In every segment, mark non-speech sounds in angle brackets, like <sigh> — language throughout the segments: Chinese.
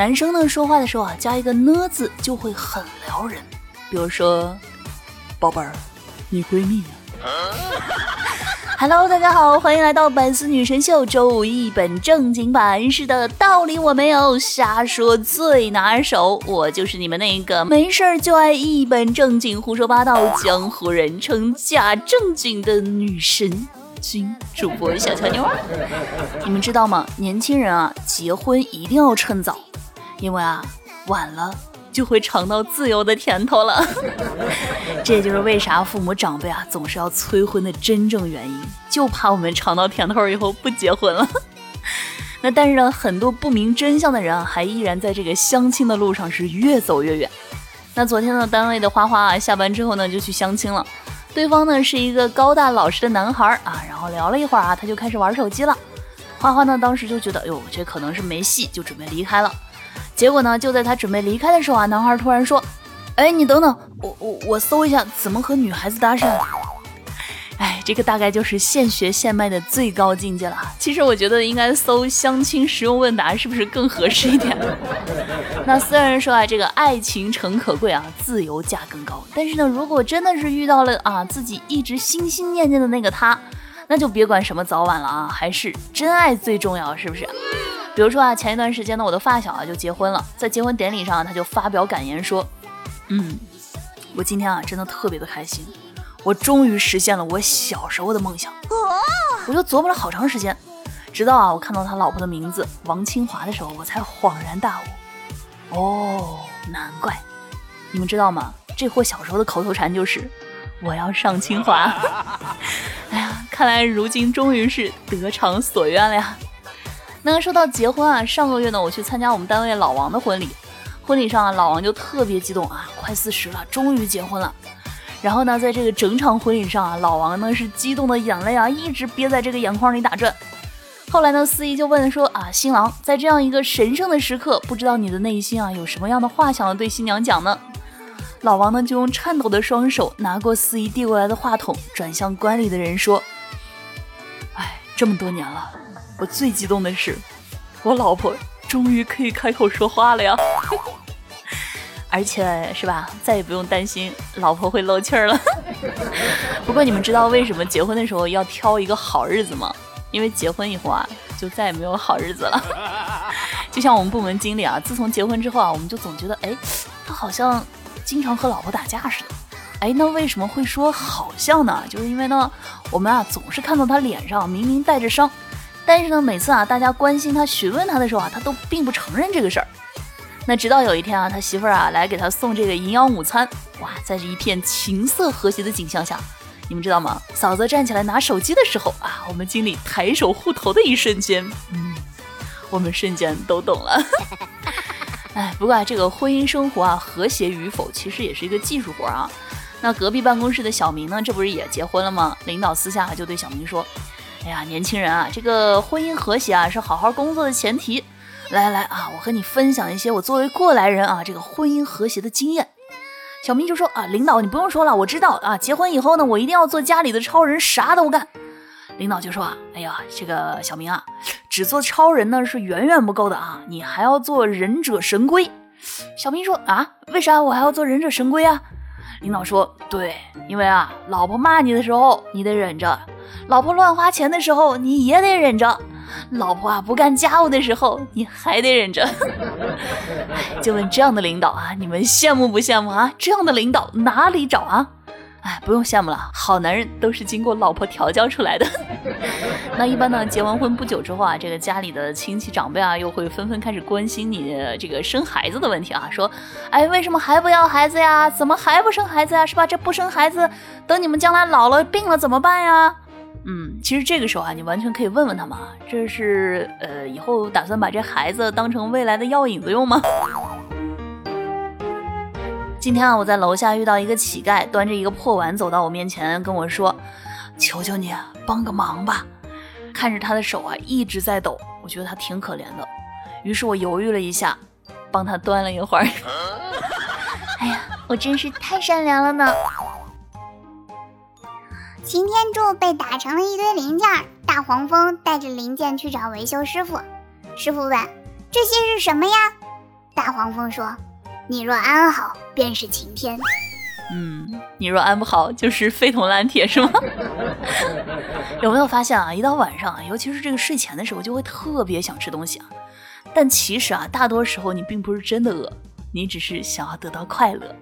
男生呢说话的时候啊，加一个呢字就会很撩人。比如说，宝贝儿，你闺蜜呢？<laughs> Hello，大家好，欢迎来到百思女神秀周五一本正经版。是的，道理我没有，瞎说最拿手。我就是你们那个没事儿就爱一本正经胡说八道，江湖人称假正经的女神经主播小乔妞。你们知道吗？年轻人啊，结婚一定要趁早。因为啊，晚了就会尝到自由的甜头了。<laughs> 这也就是为啥父母长辈啊总是要催婚的真正原因，就怕我们尝到甜头以后不结婚了。<laughs> 那但是呢，很多不明真相的人啊，还依然在这个相亲的路上是越走越远。那昨天呢，单位的花花啊，下班之后呢就去相亲了，对方呢是一个高大老实的男孩啊，然后聊了一会儿啊，他就开始玩手机了。花花呢当时就觉得，哎呦，这可能是没戏，就准备离开了。结果呢？就在他准备离开的时候啊，男孩突然说：“哎，你等等，我我我搜一下怎么和女孩子搭讪。”哎，这个大概就是现学现卖的最高境界了。其实我觉得应该搜相亲实用问答，是不是更合适一点？<laughs> 那虽然说啊，这个爱情诚可贵啊，自由价更高。但是呢，如果真的是遇到了啊自己一直心心念念的那个他，那就别管什么早晚了啊，还是真爱最重要，是不是？比如说啊，前一段时间呢，我的发小啊就结婚了，在结婚典礼上，他就发表感言说：“嗯，我今天啊真的特别的开心，我终于实现了我小时候的梦想。”我就琢磨了好长时间，直到啊我看到他老婆的名字王清华的时候，我才恍然大悟。哦，难怪！你们知道吗？这货小时候的口头禅就是“我要上清华”。<laughs> 哎呀，看来如今终于是得偿所愿了呀。那说到结婚啊，上个月呢，我去参加我们单位老王的婚礼，婚礼上啊，老王就特别激动啊，快四十了，终于结婚了。然后呢，在这个整场婚礼上啊，老王呢是激动的眼泪啊，一直憋在这个眼眶里打转。后来呢，司仪就问说啊，新郎在这样一个神圣的时刻，不知道你的内心啊有什么样的话想要对新娘讲呢？老王呢就用颤抖的双手拿过司仪递过来的话筒，转向观礼的人说：“ <laughs> 哎，这么多年了。”我最激动的是，我老婆终于可以开口说话了呀！而且是吧，再也不用担心老婆会漏气儿了。<laughs> 不过你们知道为什么结婚的时候要挑一个好日子吗？因为结婚以后啊，就再也没有好日子了。<laughs> 就像我们部门经理啊，自从结婚之后啊，我们就总觉得，哎，他好像经常和老婆打架似的。哎，那为什么会说好像呢？就是因为呢，我们啊总是看到他脸上明明带着伤。但是呢，每次啊，大家关心他、询问他的时候啊，他都并不承认这个事儿。那直到有一天啊，他媳妇儿啊来给他送这个营养午餐，哇，在这一片情色和谐的景象下，你们知道吗？嫂子站起来拿手机的时候啊，我们经理抬手护头的一瞬间，嗯，我们瞬间都懂了。哎，不过啊，这个婚姻生活啊，和谐与否其实也是一个技术活啊。那隔壁办公室的小明呢，这不是也结婚了吗？领导私下就对小明说。哎呀，年轻人啊，这个婚姻和谐啊是好好工作的前提。来来来啊，我和你分享一些我作为过来人啊这个婚姻和谐的经验。小明就说啊，领导你不用说了，我知道啊，结婚以后呢，我一定要做家里的超人，啥都干。领导就说啊，哎呀，这个小明啊，只做超人呢是远远不够的啊，你还要做忍者神龟。小明说啊，为啥我还要做忍者神龟啊？领导说，对，因为啊，老婆骂你的时候你得忍着。老婆乱花钱的时候，你也得忍着；老婆啊不干家务的时候，你还得忍着。<laughs> 就问这样的领导啊，你们羡慕不羡慕啊？这样的领导哪里找啊？哎，不用羡慕了，好男人都是经过老婆调教出来的。<laughs> 那一般呢，结完婚不久之后啊，这个家里的亲戚长辈啊，又会纷纷开始关心你这个生孩子的问题啊，说，哎，为什么还不要孩子呀？怎么还不生孩子呀？是吧？这不生孩子，等你们将来老了病了怎么办呀？嗯，其实这个时候啊，你完全可以问问他嘛，这是呃，以后打算把这孩子当成未来的药引子用吗？<laughs> 今天啊，我在楼下遇到一个乞丐，端着一个破碗走到我面前，跟我说：“求求你帮个忙吧。”看着他的手啊一直在抖，我觉得他挺可怜的。于是我犹豫了一下，帮他端了一会儿。<laughs> 哎呀，我真是太善良了呢！擎天柱被打成了一堆零件，大黄蜂带着零件去找维修师傅。师傅问：“这些是什么呀？”大黄蜂说：“你若安好，便是晴天。”嗯，你若安不好，就是废铜烂铁，是吗？<laughs> 有没有发现啊？一到晚上，尤其是这个睡前的时候，就会特别想吃东西啊。但其实啊，大多时候你并不是真的饿，你只是想要得到快乐。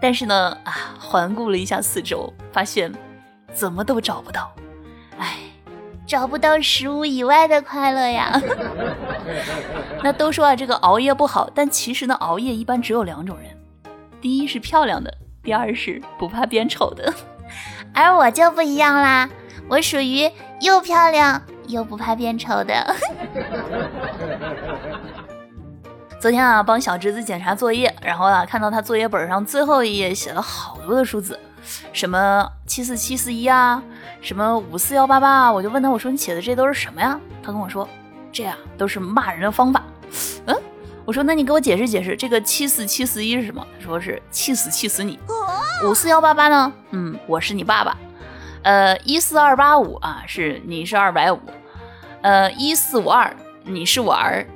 但是呢，啊，环顾了一下四周，发现怎么都找不到。哎，找不到食物以外的快乐呀。<laughs> 那都说啊，这个熬夜不好，但其实呢，熬夜一般只有两种人：第一是漂亮的。第二是不怕变丑的，<laughs> 而我就不一样啦，我属于又漂亮又不怕变丑的。<laughs> 昨天啊，帮小侄子检查作业，然后啊，看到他作业本上最后一页写了好多的数字，什么七四七四一啊，什么五四幺八八啊，我就问他，我说你写的这都是什么呀？他跟我说，这呀都是骂人的方法。嗯。我说，那你给我解释解释，这个七四七四一是什么？他说是气死气死你。五四幺八八呢？嗯，我是你爸爸。呃，一四二八五啊，是你是二百五。呃，一四五二，你是我儿。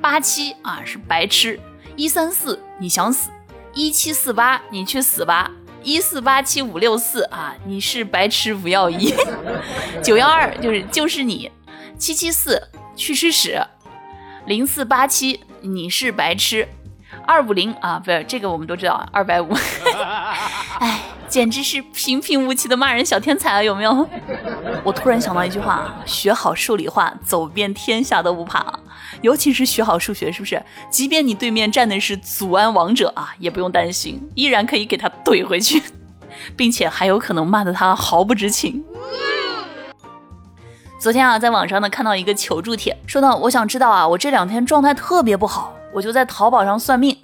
八七啊，是白痴。一三四，你想死。一七四八，你去死吧。一四八七五六四啊，你是白痴不要一。九幺二就是就是你。七七四，去吃屎。零四八七。你是白痴，二五零啊，不是这个我们都知道，二百五，<laughs> 哎，简直是平平无奇的骂人小天才啊，有没有？<laughs> 我突然想到一句话，学好数理化，走遍天下都不怕，尤其是学好数学，是不是？即便你对面站的是祖安王者啊，也不用担心，依然可以给他怼回去，<laughs> 并且还有可能骂得他毫不知情。昨天啊，在网上呢看到一个求助帖，说呢，我想知道啊，我这两天状态特别不好，我就在淘宝上算命，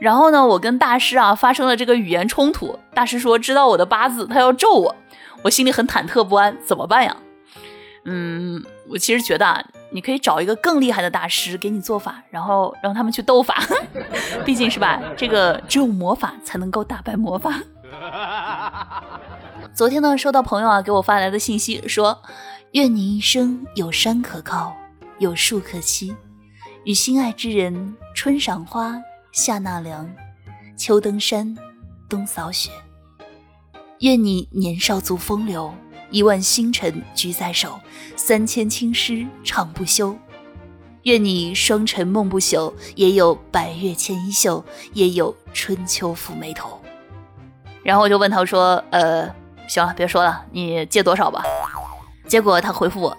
然后呢，我跟大师啊发生了这个语言冲突，大师说知道我的八字，他要咒我，我心里很忐忑不安，怎么办呀？嗯，我其实觉得啊，你可以找一个更厉害的大师给你做法，然后让他们去斗法，<laughs> 毕竟是吧，这个只有魔法才能够打败魔法。<laughs> 昨天呢，收到朋友啊给我发来的信息说。愿你一生有山可靠，有树可栖，与心爱之人春赏花，夏纳凉，秋登山，冬扫雪。愿你年少足风流，一万星辰居在手，三千青诗唱不休。愿你双晨梦不朽，也有百月牵衣袖，也有春秋抚眉头。然后我就问他说：“呃，行了，别说了，你借多少吧。”结果他回复我，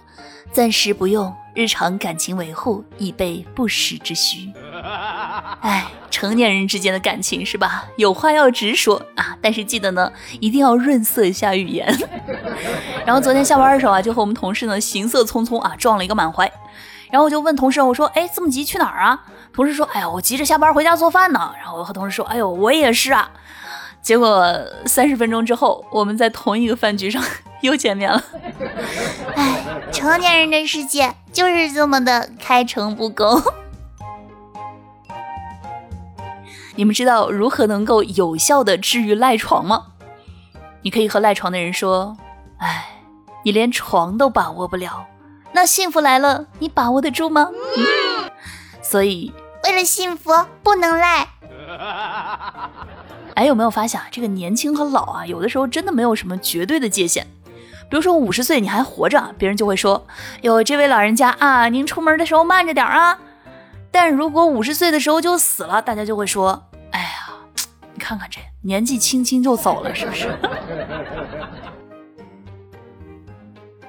暂时不用，日常感情维护以备不时之需。<laughs> 哎，成年人之间的感情是吧？有话要直说啊，但是记得呢，一定要润色一下语言。<laughs> 然后昨天下班的时候啊，就和我们同事呢行色匆匆啊撞了一个满怀。然后我就问同事，我说，哎，这么急去哪儿啊？同事说，哎呀，我急着下班回家做饭呢。然后我和同事说，哎呦，我也是啊。结果三十分钟之后，我们在同一个饭局上 <laughs> 又见面了。哎，成年人的世界就是这么的开诚布公。你们知道如何能够有效的治愈赖床吗？你可以和赖床的人说：“哎，你连床都把握不了，那幸福来了，你把握得住吗？”所以，为了幸福，不能赖。哎，有没有发现啊？这个年轻和老啊，有的时候真的没有什么绝对的界限。比如说五十岁你还活着，别人就会说：“哟，这位老人家啊，您出门的时候慢着点啊。”但如果五十岁的时候就死了，大家就会说：“哎呀，你看看这年纪轻轻就走了，是不是？” <laughs>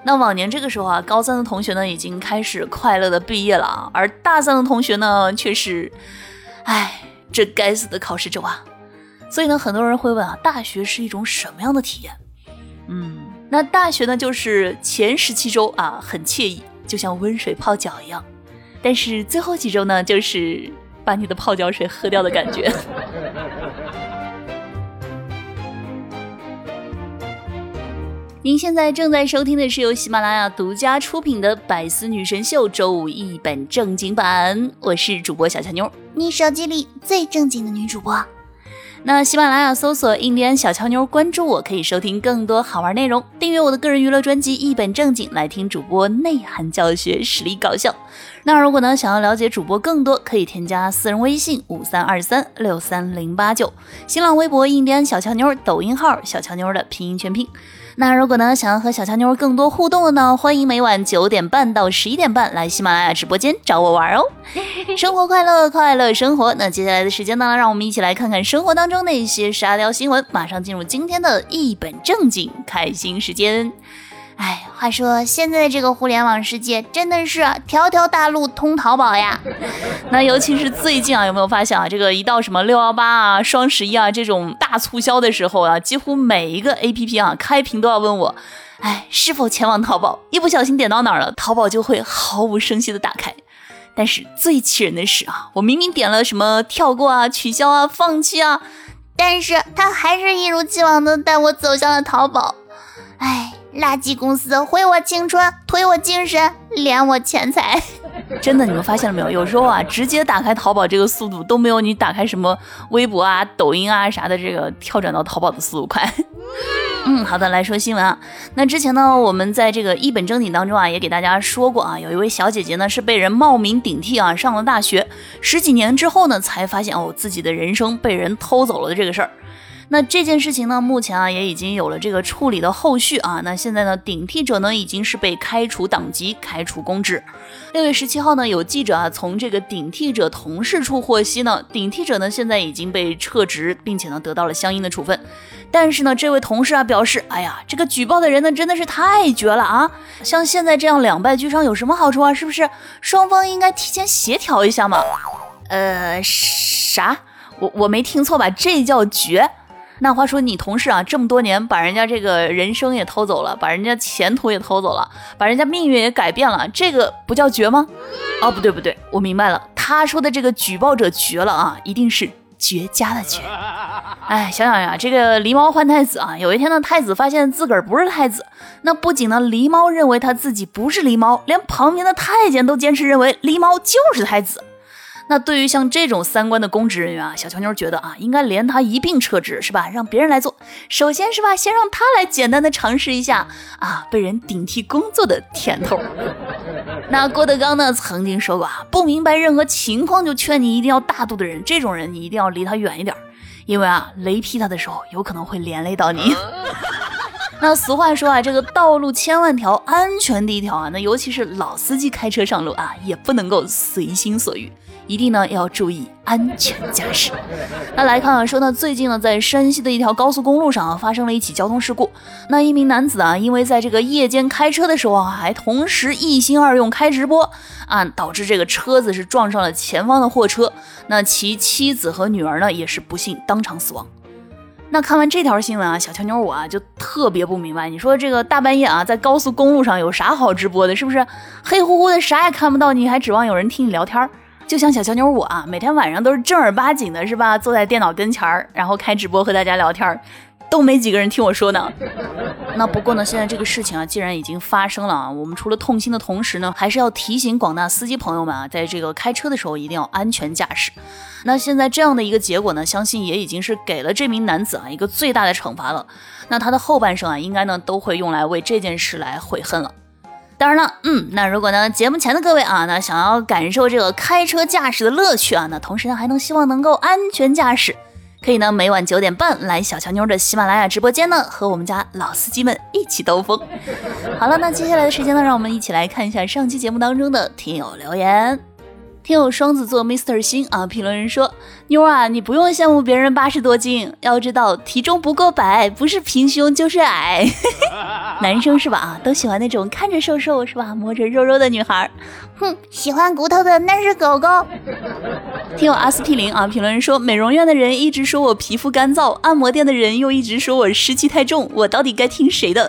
那往年这个时候啊，高三的同学呢已经开始快乐的毕业了啊，而大三的同学呢却是，哎，这该死的考试周啊！所以呢，很多人会问啊，大学是一种什么样的体验？嗯，那大学呢，就是前十七周啊，很惬意，就像温水泡脚一样；但是最后几周呢，就是把你的泡脚水喝掉的感觉。<laughs> 您现在正在收听的是由喜马拉雅独家出品的百思女神秀周五一本正经版我是主播小乔妞你手机里最正经的女主播。那喜马拉雅搜索“印第安小乔妞”，关注我，可以收听更多好玩内容。订阅我的个人娱乐专辑《一本正经》，来听主播内涵教学，实力搞笑。那如果呢，想要了解主播更多，可以添加私人微信五三二三六三零八九，新浪微博“印第安小乔妞”，抖音号“小乔妞”的拼音全拼。那如果呢，想要和小乔妞更多互动的呢，欢迎每晚九点半到十一点半来喜马拉雅直播间找我玩哦。<laughs> 生活快乐，快乐生活。那接下来的时间呢，让我们一起来看看生活当中那些沙雕新闻。马上进入今天的一本正经开心时间。哎，话说现在这个互联网世界真的是条条大路通淘宝呀。那尤其是最近啊，有没有发现啊，这个一到什么六幺八啊、双十一啊这种大促销的时候啊，几乎每一个 A P P 啊开屏都要问我，哎，是否前往淘宝？一不小心点到哪儿了，淘宝就会毫无声息的打开。但是最气人的是啊，我明明点了什么跳过啊、取消啊、放弃啊，但是他还是一如既往的带我走向了淘宝。哎。垃圾公司毁我青春，推我精神，敛我钱财。<laughs> 真的，你们发现了没有？有时候啊，直接打开淘宝这个速度都没有你打开什么微博啊、抖音啊啥的这个跳转到淘宝的速度快。<laughs> 嗯，好的，来说新闻啊。那之前呢，我们在这个一本正经当中啊，也给大家说过啊，有一位小姐姐呢是被人冒名顶替啊，上了大学，十几年之后呢，才发现哦，自己的人生被人偷走了的这个事儿。那这件事情呢，目前啊也已经有了这个处理的后续啊。那现在呢，顶替者呢已经是被开除党籍、开除公职。六月十七号呢，有记者啊从这个顶替者同事处获悉呢，顶替者呢现在已经被撤职，并且呢得到了相应的处分。但是呢，这位同事啊表示，哎呀，这个举报的人呢真的是太绝了啊！像现在这样两败俱伤有什么好处啊？是不是双方应该提前协调一下嘛？呃，啥？我我没听错吧？这叫绝？那话说，你同事啊，这么多年把人家这个人生也偷走了，把人家前途也偷走了，把人家命运也改变了，这个不叫绝吗？哦，不对不对，我明白了，他说的这个举报者绝了啊，一定是绝佳的绝。<laughs> 哎，想想呀，这个狸猫换太子啊，有一天呢，太子发现自个儿不是太子，那不仅呢，狸猫认为他自己不是狸猫，连旁边的太监都坚持认为狸猫就是太子。那对于像这种三观的公职人员啊，小乔妞觉得啊，应该连他一并撤职，是吧？让别人来做。首先是吧，先让他来简单的尝试一下啊，被人顶替工作的甜头。那郭德纲呢曾经说过啊，不明白任何情况就劝你一定要大度的人，这种人你一定要离他远一点，因为啊，雷劈他的时候有可能会连累到你。<laughs> 那俗话说啊，这个道路千万条，安全第一条啊。那尤其是老司机开车上路啊，也不能够随心所欲。一定呢要注意安全驾驶。那来看啊，说呢，最近呢，在山西的一条高速公路上啊，发生了一起交通事故。那一名男子啊，因为在这个夜间开车的时候啊，还同时一心二用开直播啊，导致这个车子是撞上了前方的货车。那其妻子和女儿呢，也是不幸当场死亡。那看完这条新闻啊，小乔妞我啊就特别不明白，你说这个大半夜啊，在高速公路上有啥好直播的？是不是黑乎乎的啥也看不到，你还指望有人听你聊天？就像小乔妞我啊，每天晚上都是正儿八经的，是吧？坐在电脑跟前儿，然后开直播和大家聊天儿，都没几个人听我说呢。那不过呢，现在这个事情啊，既然已经发生了啊，我们除了痛心的同时呢，还是要提醒广大司机朋友们啊，在这个开车的时候一定要安全驾驶。那现在这样的一个结果呢，相信也已经是给了这名男子啊一个最大的惩罚了。那他的后半生啊，应该呢都会用来为这件事来悔恨了。当然了，嗯，那如果呢，节目前的各位啊，那想要感受这个开车驾驶的乐趣啊，那同时呢，还能希望能够安全驾驶，可以呢，每晚九点半来小乔妞的喜马拉雅直播间呢，和我们家老司机们一起兜风。好了，那接下来的时间呢，让我们一起来看一下上期节目当中的听友留言。听友双子座 Mr 星啊，评论人说：妞啊，你不用羡慕别人八十多斤，要知道体重不过百，不是平胸就是矮。<laughs> 男生是吧？啊，都喜欢那种看着瘦瘦是吧，摸着肉肉的女孩。哼，喜欢骨头的那是狗狗。听友阿司匹林啊，评论人说：美容院的人一直说我皮肤干燥，按摩店的人又一直说我湿气太重，我到底该听谁的？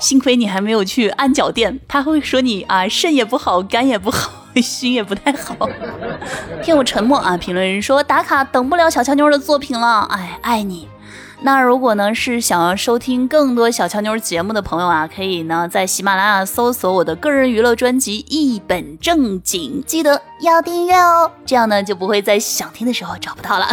幸亏你还没有去按脚店，他会说你啊，肾也不好，肝也不好。心也不太好，<laughs> 听我沉默啊！评论人说打卡等不了小乔妞的作品了，哎，爱你。那如果呢是想要收听更多小乔妞节目的朋友啊，可以呢在喜马拉雅搜索我的个人娱乐专辑《一本正经》，记得要订阅哦，这样呢就不会在想听的时候找不到了。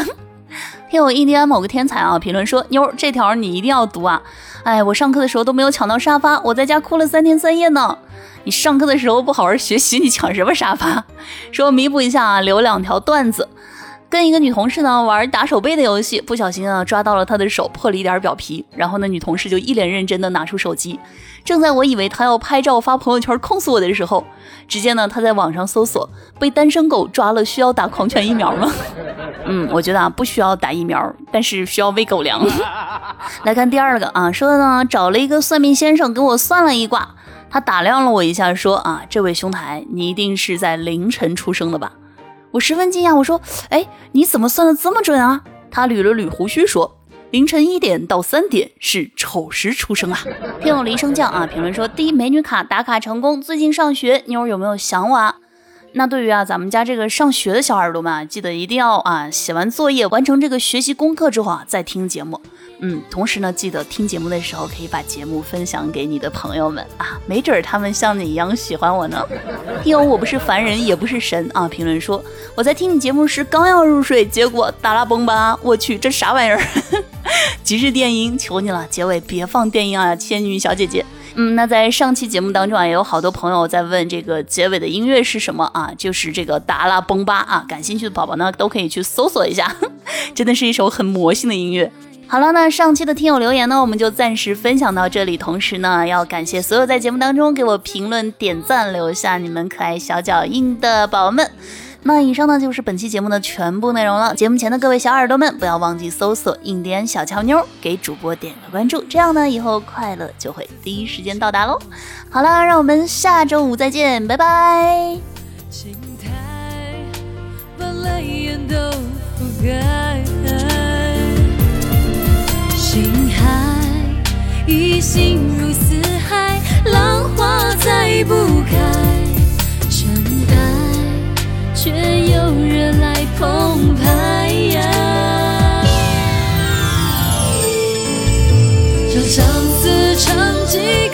<laughs> 听我印第安某个天才啊评论说，妞这条你一定要读啊！哎，我上课的时候都没有抢到沙发，我在家哭了三天三夜呢。你上课的时候不好好学习，你抢什么沙发？<laughs> 说弥补一下啊，留两条段子。跟一个女同事呢玩打手背的游戏，不小心啊抓到了她的手，破了一点表皮。然后呢，女同事就一脸认真的拿出手机。正在我以为她要拍照发朋友圈控诉我的时候，只见呢她在网上搜索被单身狗抓了需要打狂犬疫苗吗？<laughs> 嗯，我觉得啊不需要打疫苗，但是需要喂狗粮。<laughs> 来看第二个啊，说的呢找了一个算命先生给我算了一卦。他打量了我一下，说：“啊，这位兄台，你一定是在凌晨出生的吧？”我十分惊讶，我说：“哎，你怎么算的这么准啊？”他捋了捋胡须，说：“凌晨一点到三点是丑时出生啊。”听友铃声降啊，评论说：“第一美女卡打卡成功，最近上学，妞有没有想我？”啊？那对于啊咱们家这个上学的小耳朵们啊，记得一定要啊写完作业，完成这个学习功课之后啊再听节目。嗯，同时呢，记得听节目的时候可以把节目分享给你的朋友们啊，没准儿他们像你一样喜欢我呢。<laughs> 哟我不是凡人，也不是神啊。评论说我在听你节目时刚要入睡，结果达拉崩吧，我去这啥玩意儿？<laughs> 极致电音，求你了，结尾别放电音啊，仙女小姐姐。嗯，那在上期节目当中啊，也有好多朋友在问这个结尾的音乐是什么啊？就是这个达拉崩吧啊！感兴趣的宝宝呢，都可以去搜索一下，<laughs> 真的是一首很魔性的音乐。好了，那上期的听友留言呢，我们就暂时分享到这里。同时呢，要感谢所有在节目当中给我评论、点赞、留下你们可爱小脚印的宝宝们。那以上呢就是本期节目的全部内容了。节目前的各位小耳朵们，不要忘记搜索“印第安小乔妞”，给主播点个关注，这样呢以后快乐就会第一时间到达喽。好了，让我们下周五再见，拜拜。成